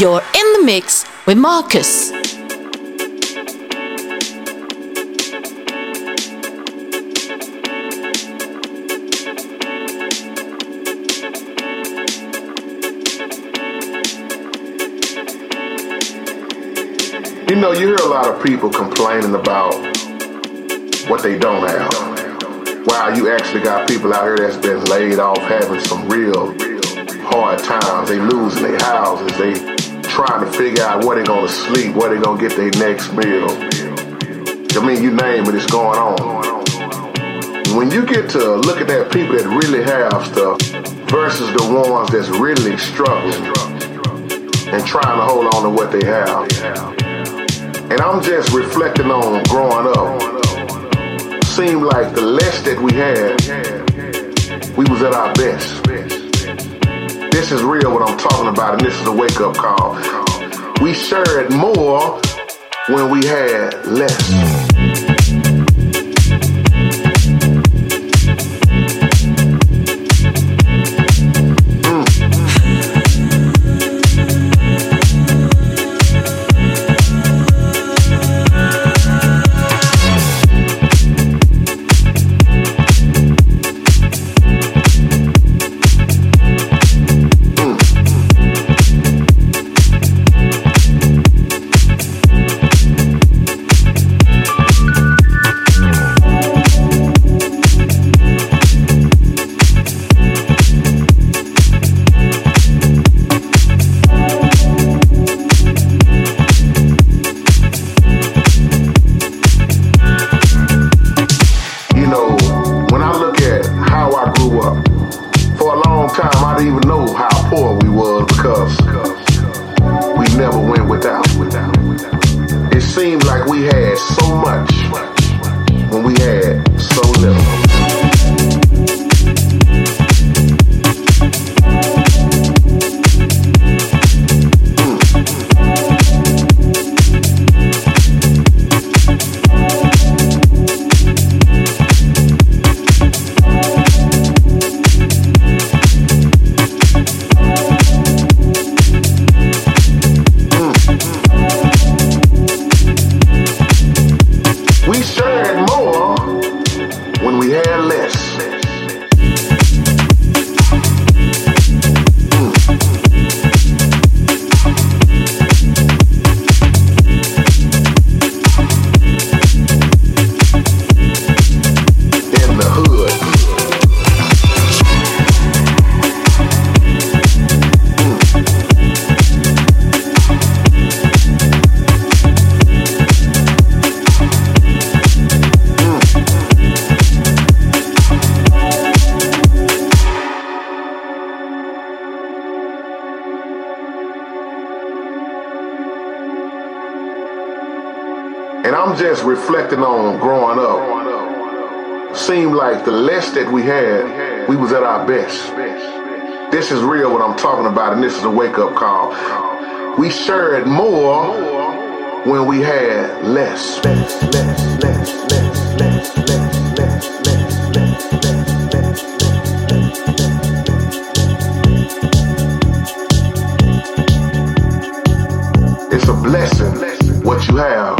You're in the mix with Marcus. You know, you hear a lot of people complaining about what they don't have. Wow, you actually got people out here that's been laid off having some real hard times. They losing their houses. They trying to figure out where they're gonna sleep, where they're gonna get their next meal. I mean, you name it, it's going on. When you get to look at that people that really have stuff versus the ones that's really struggling and trying to hold on to what they have. And I'm just reflecting on growing up. Seemed like the less that we had, we was at our best. This is real what I'm talking about, and this is a wake up call. We shared more when we had less. Just reflecting on growing up. Seemed like the less that we had, we was at our best. This is real what I'm talking about, and this is a wake up call. We shared more when we had less. It's a blessing what you have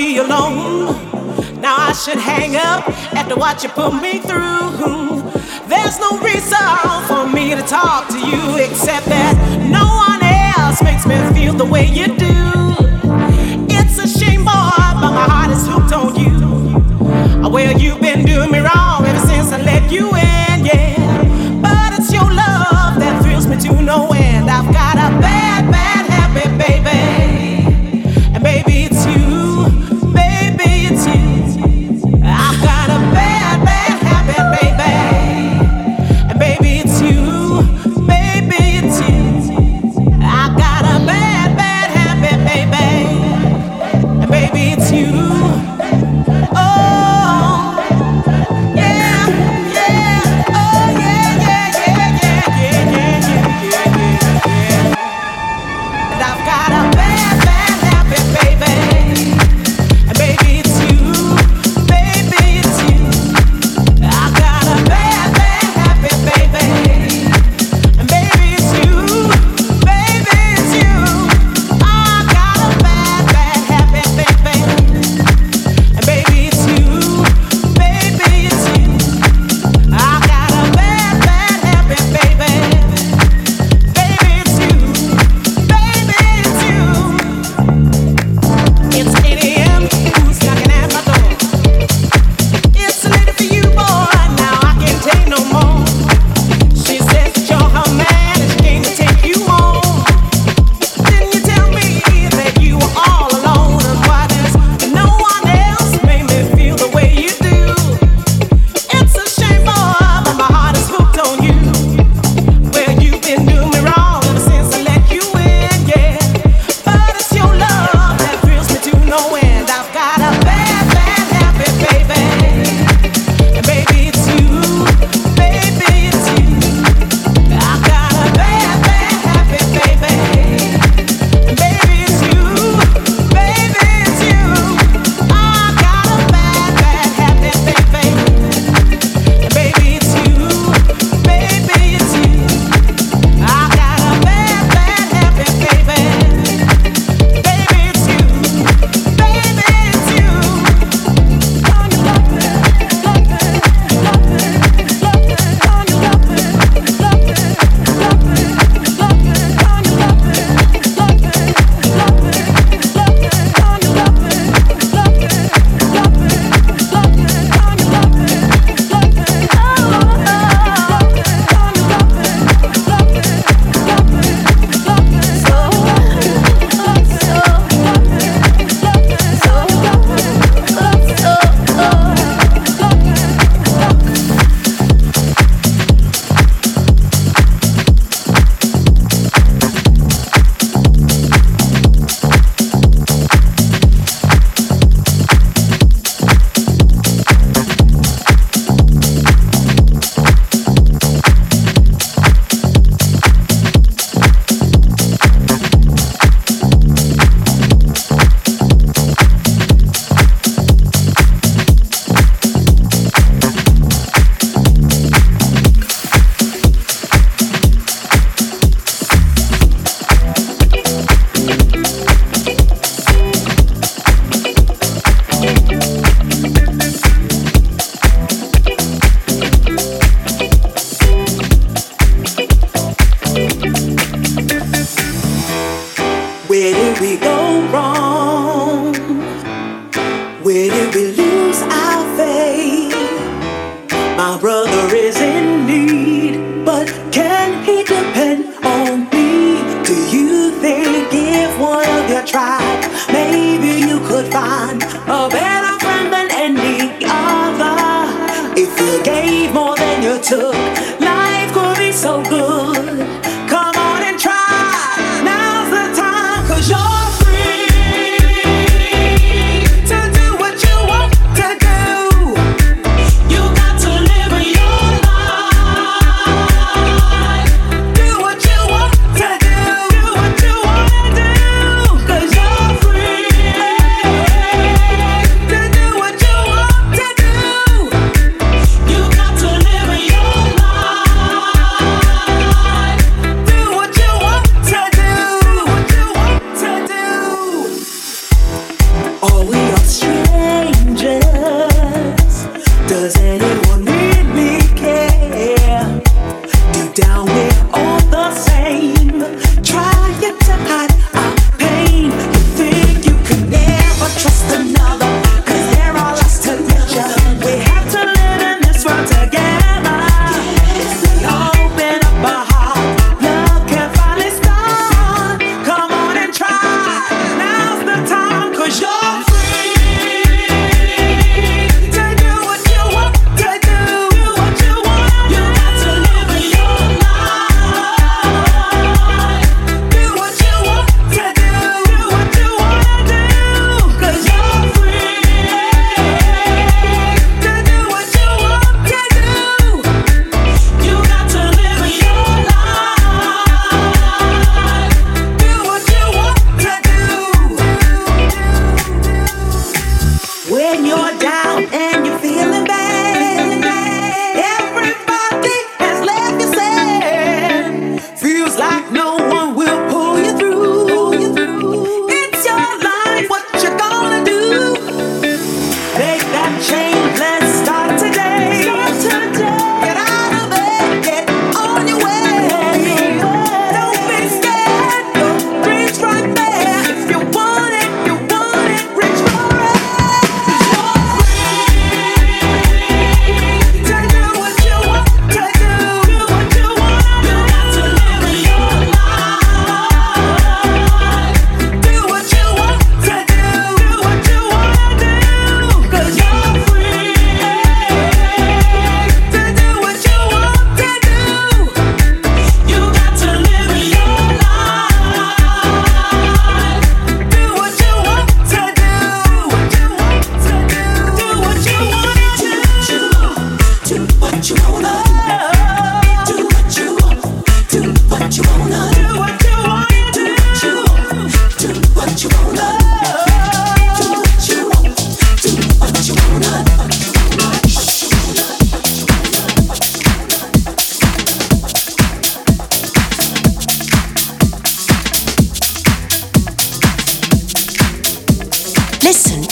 be alone. Now I should hang up after what you put me through. There's no reason for me to talk to you except that no one else makes me feel the way you do. It's a shame, boy, but my heart is hooked on you. Well, you've been doing me wrong ever since I let you in, yeah. But it's your love that thrills me to no end. I've got a bad, bad habit, baby.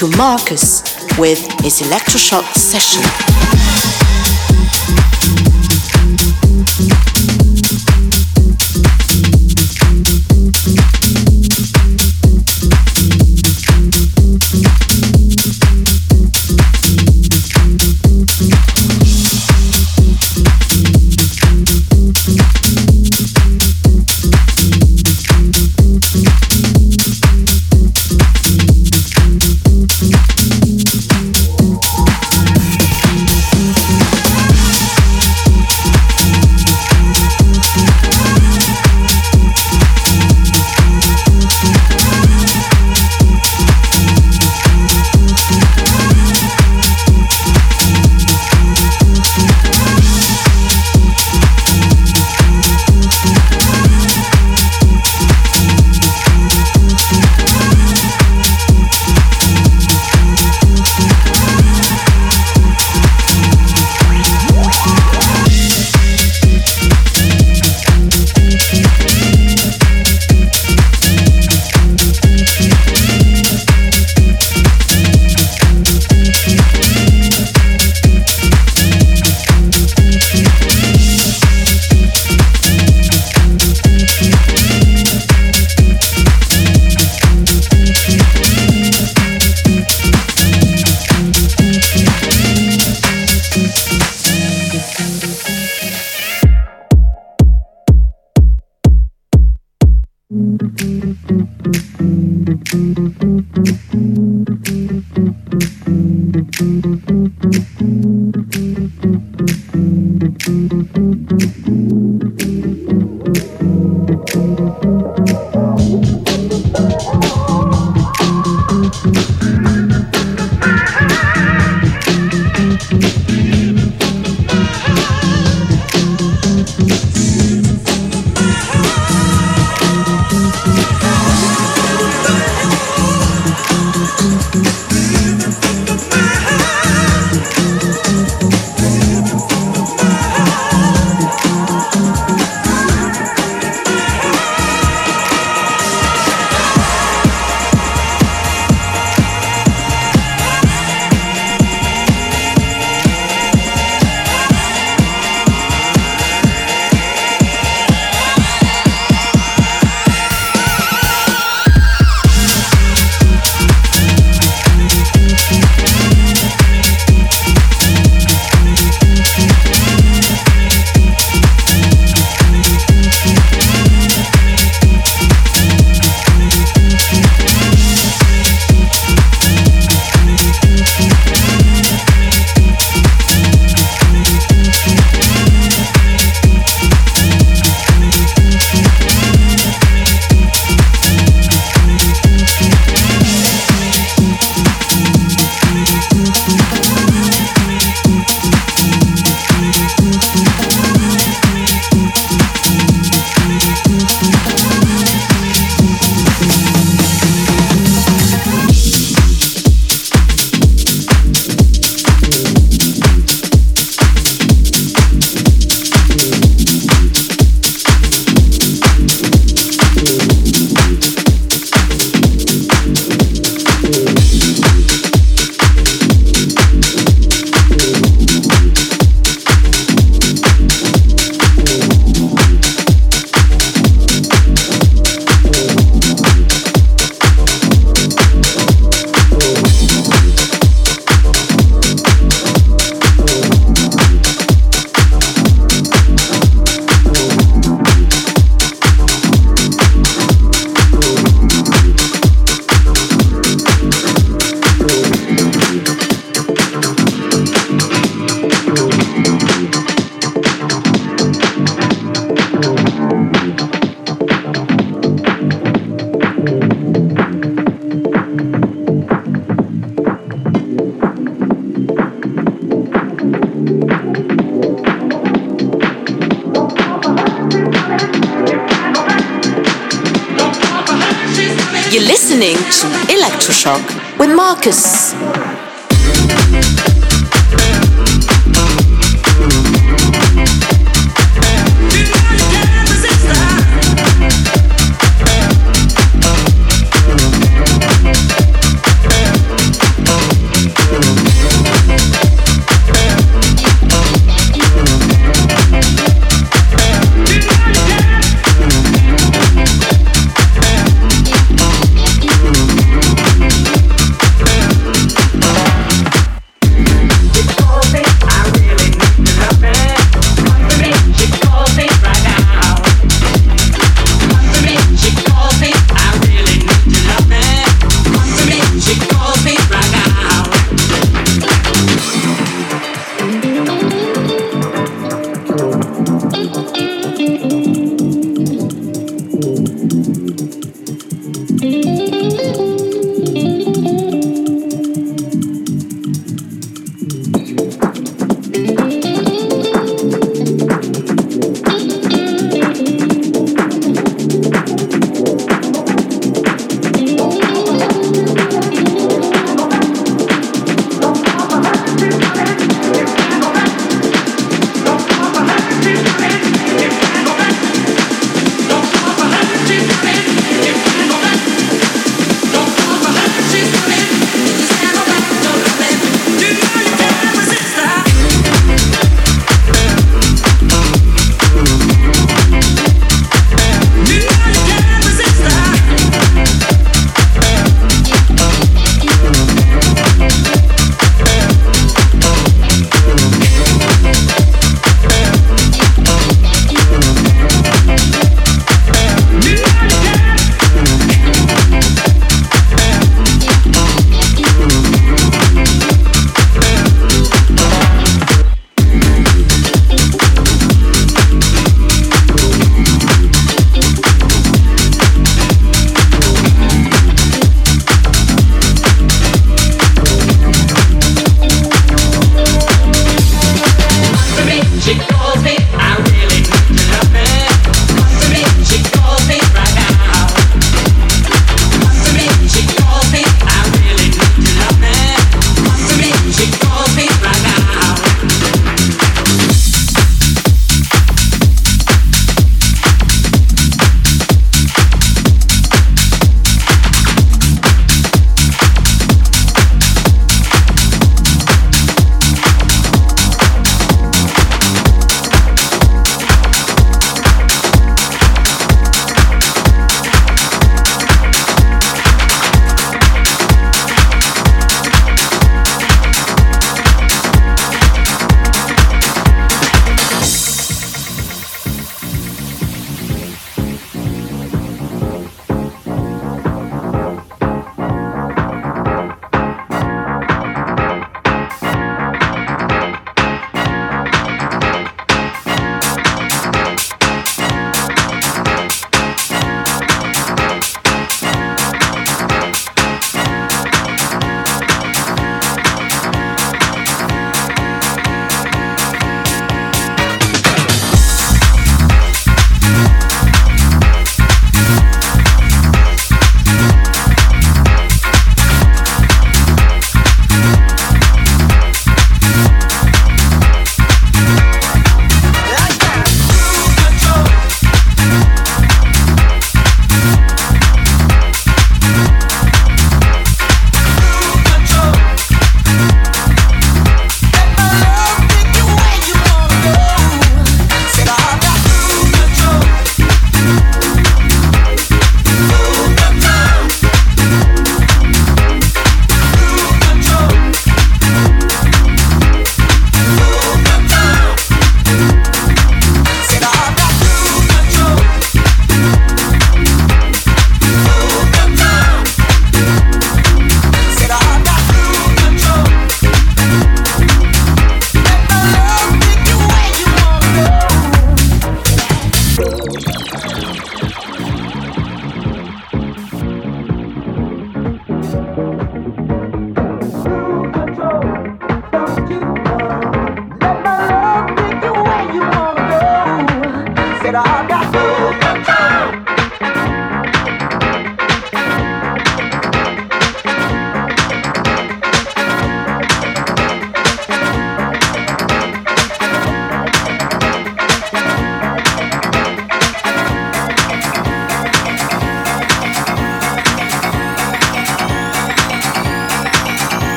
To Marcus with his electroshock session.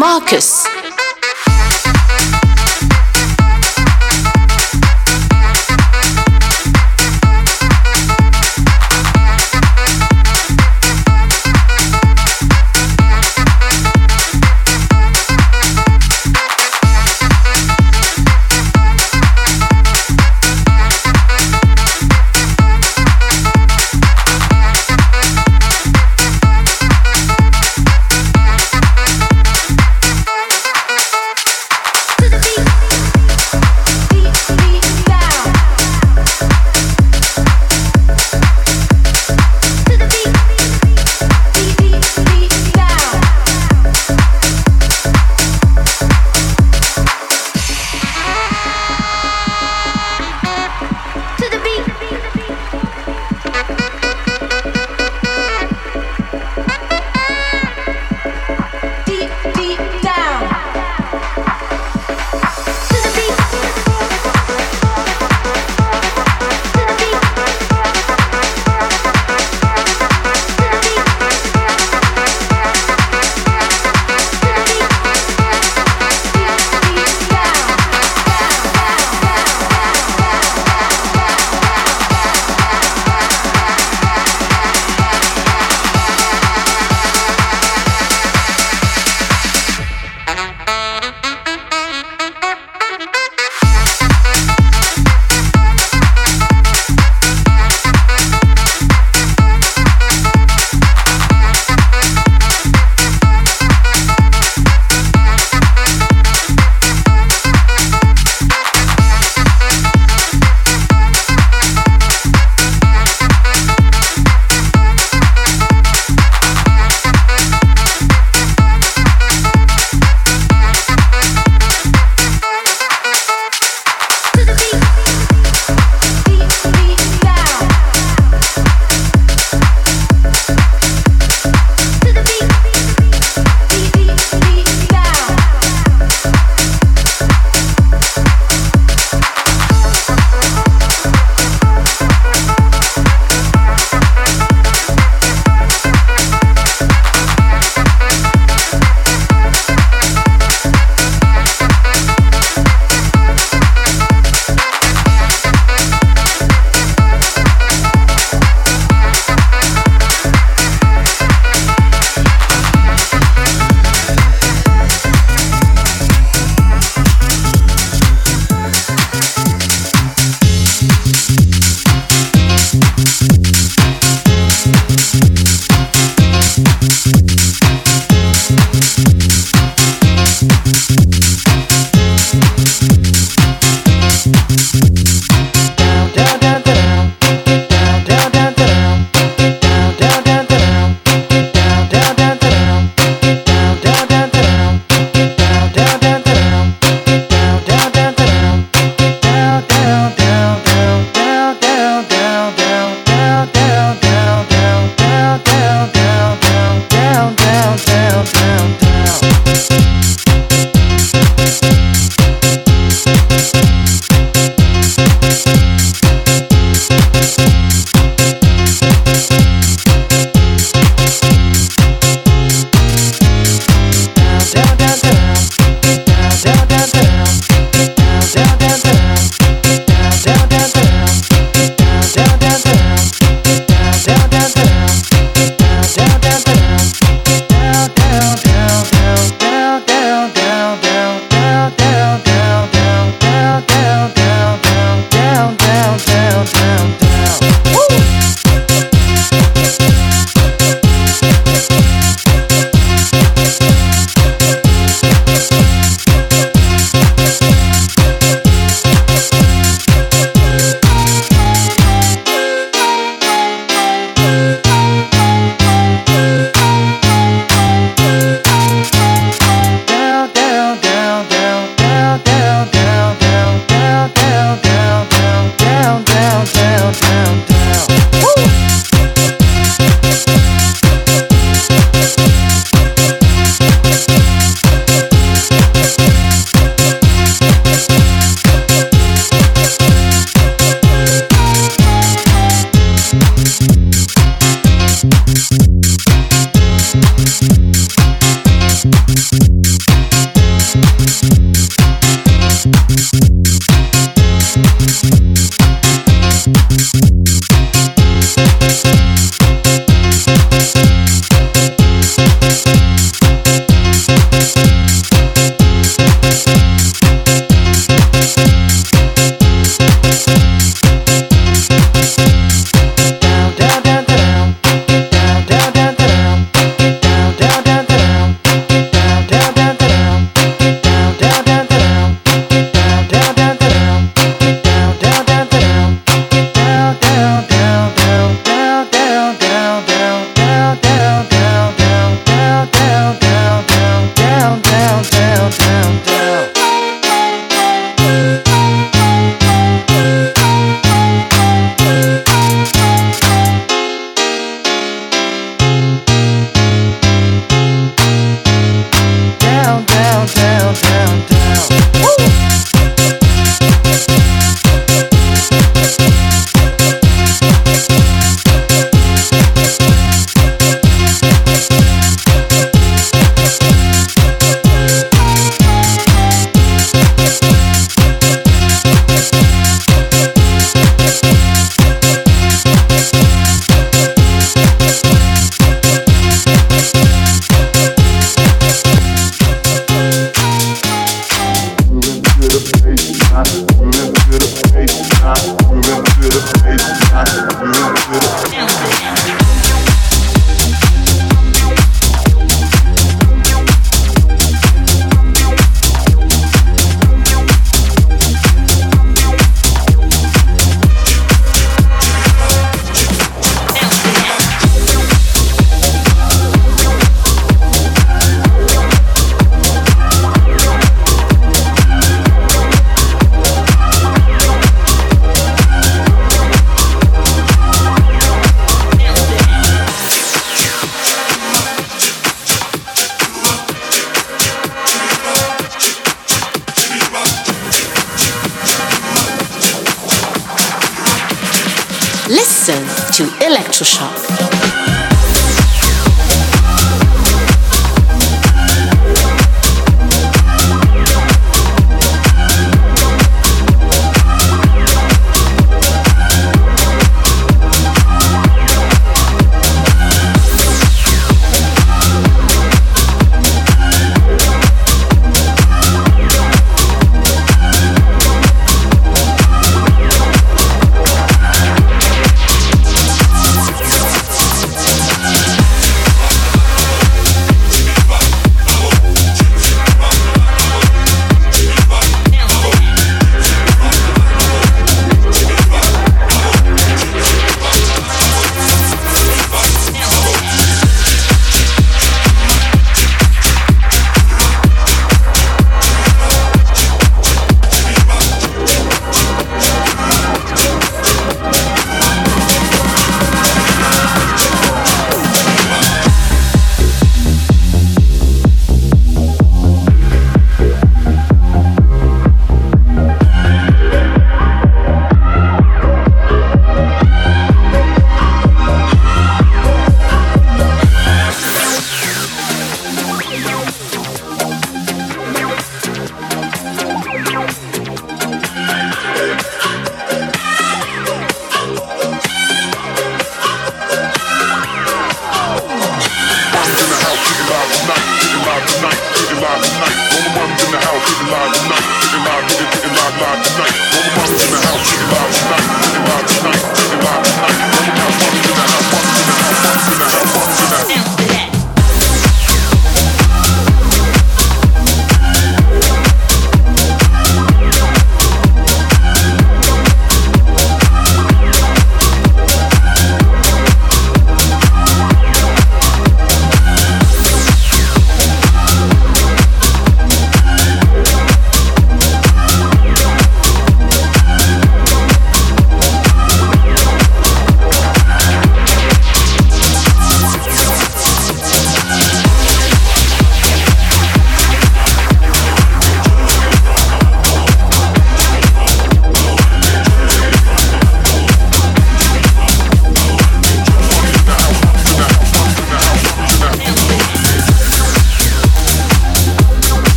Marcus.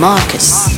Marcus.